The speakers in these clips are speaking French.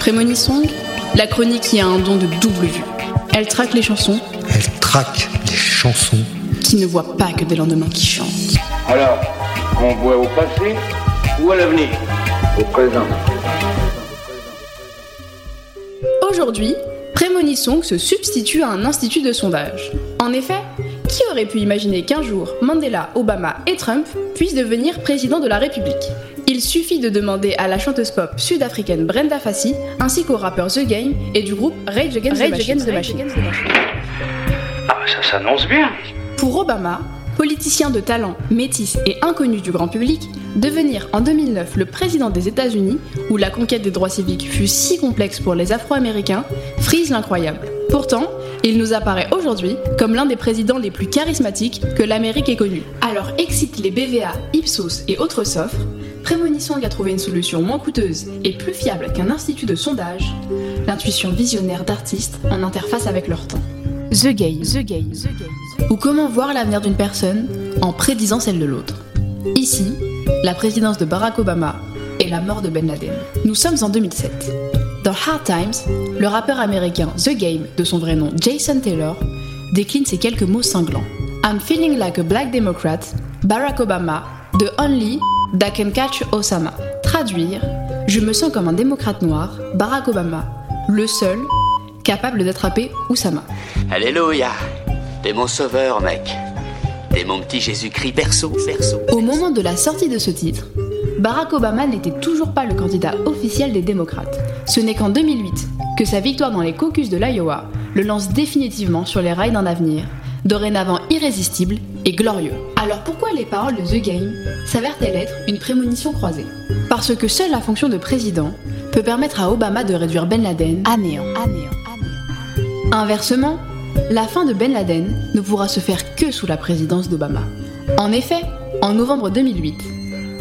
Prémonissong, la chronique qui a un don de double vue. Elle traque les chansons Elle traque les chansons. qui ne voient pas que des lendemains qui chantent. Alors, on voit au passé ou à l'avenir? Au présent. Aujourd'hui, Prémonissong se substitue à un institut de sondage. En effet, qui aurait pu imaginer qu'un jour, Mandela, Obama et Trump puissent devenir président de la République? Il suffit de demander à la chanteuse pop sud-africaine Brenda Fassie, ainsi qu'au rappeur The Game et du groupe Rage Against, the Machine. Ah, ça s'annonce bien. Pour Obama, politicien de talent, métis et inconnu du grand public, devenir en 2009 le président des États-Unis, où la conquête des droits civiques fut si complexe pour les Afro-Américains, frise l'incroyable. Pourtant, il nous apparaît aujourd'hui comme l'un des présidents les plus charismatiques que l'Amérique ait connu. Alors excite les BVA, Ipsos et autres soffres, Prémonissong a trouvé une solution moins coûteuse et plus fiable qu'un institut de sondage, l'intuition visionnaire d'artistes en interface avec leur temps. The Game, The Game, The Game. Ou comment voir l'avenir d'une personne en prédisant celle de l'autre. Ici, la présidence de Barack Obama et la mort de Ben Laden. Nous sommes en 2007. Dans Hard Times, le rappeur américain The Game, de son vrai nom Jason Taylor, décline ces quelques mots cinglants. I'm feeling like a black Democrat, Barack Obama, the only catch Osama. Traduire, je me sens comme un démocrate noir, Barack Obama, le seul capable d'attraper Oussama. Alléluia T'es mon sauveur, mec. T'es mon petit Jésus-Christ perso, perso. Au moment de la sortie de ce titre, Barack Obama n'était toujours pas le candidat officiel des démocrates. Ce n'est qu'en 2008 que sa victoire dans les caucus de l'Iowa le lance définitivement sur les rails d'un avenir, dorénavant irrésistible et glorieux. Alors pourquoi les paroles de The Game s'avèrent-elles être une prémonition croisée? Parce que seule la fonction de président peut permettre à Obama de réduire Ben Laden à néant. Inversement, la fin de Ben Laden ne pourra se faire que sous la présidence d'Obama. En effet, en novembre 2008,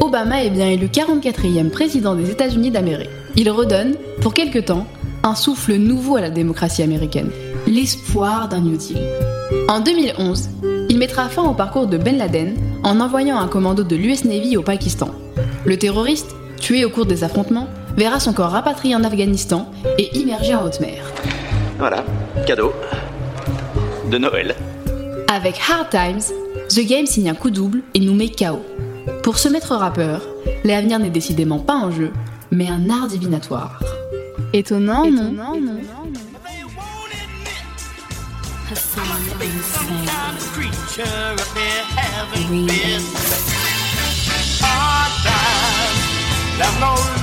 Obama est bien élu 44e président des États-Unis d'Amérique. Il redonne, pour quelque temps, un souffle nouveau à la démocratie américaine, l'espoir d'un New Deal. En 2011, il mettra fin au parcours de Ben Laden en envoyant un commando de l'US Navy au Pakistan. Le terroriste, tué au cours des affrontements, verra son corps rapatrié en Afghanistan et immergé en haute mer. Voilà, cadeau. De Noël. Avec Hard Times, The Game signe un coup double et nous met KO. Pour ce maître rappeur, l'avenir n'est décidément pas un jeu, mais un art divinatoire. Étonnant, non, Hassan must be of creature up having Hard times, there's no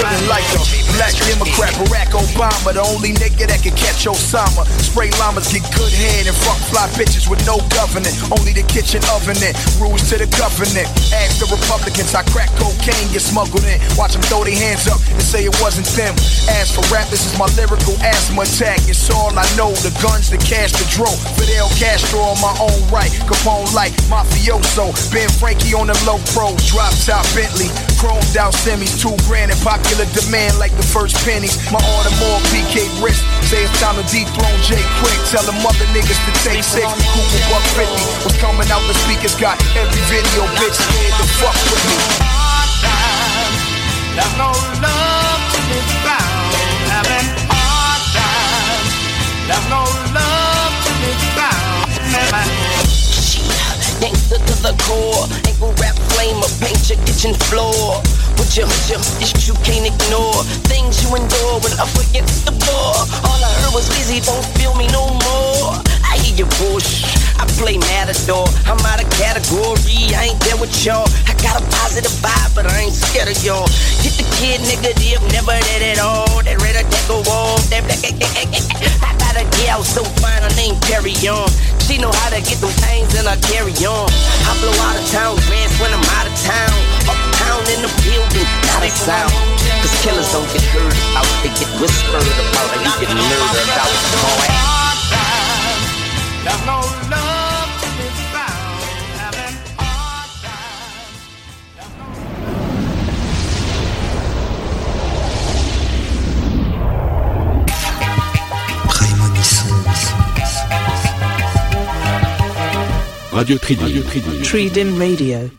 feeling like a black Democrat, Barack Obama, the only nigga that can catch Osama. Spray llamas get good head and fuck fly bitches with no government. Only the kitchen oven it, rules to the government. Ask the Republicans I crack cocaine get smuggled in. Watch them throw their hands up and say it wasn't them. As for rap, this is my lyrical asthma attack. It's all I know. The guns, the cash, the draw. Fidel Castro on my own right. Capone like mafioso. Ben Frankie on the low pros. Drop top Bentley. Chromed out semis. Two grand and in popular demand like the first pennies. My Audemars PK wrist. Say it's time to dethrone Jay Quick. Tell them other niggas to take six. Cooper Buck 50. What's coming out the speakers got every video bitch scared to fuck with me. There's no love to be found. Having hard times. There's no love to be found. Gangster to the core, ankle rap flame or paint your kitchen floor. With issues you can't ignore, things you endure when up against the door. All I heard was Lizzie, don't feel me no more. I hear your bush, I play Matador. I'm out of category, I ain't there with y'all. I got a positive vibe, but I ain't scared of y'all. Get the kid, nigga, dip, never did it all. That red go wall, that black, eh, eh, eh, I got a gal so fine, her name Carry On. She know how to get them things and I carry on. I blow out of town, dance get heard about, they get whispered about, and you get murdered out, boy. There's no love to be found. Having hard times. Prémonition. Radio Tridim. Radio Tridim Radio.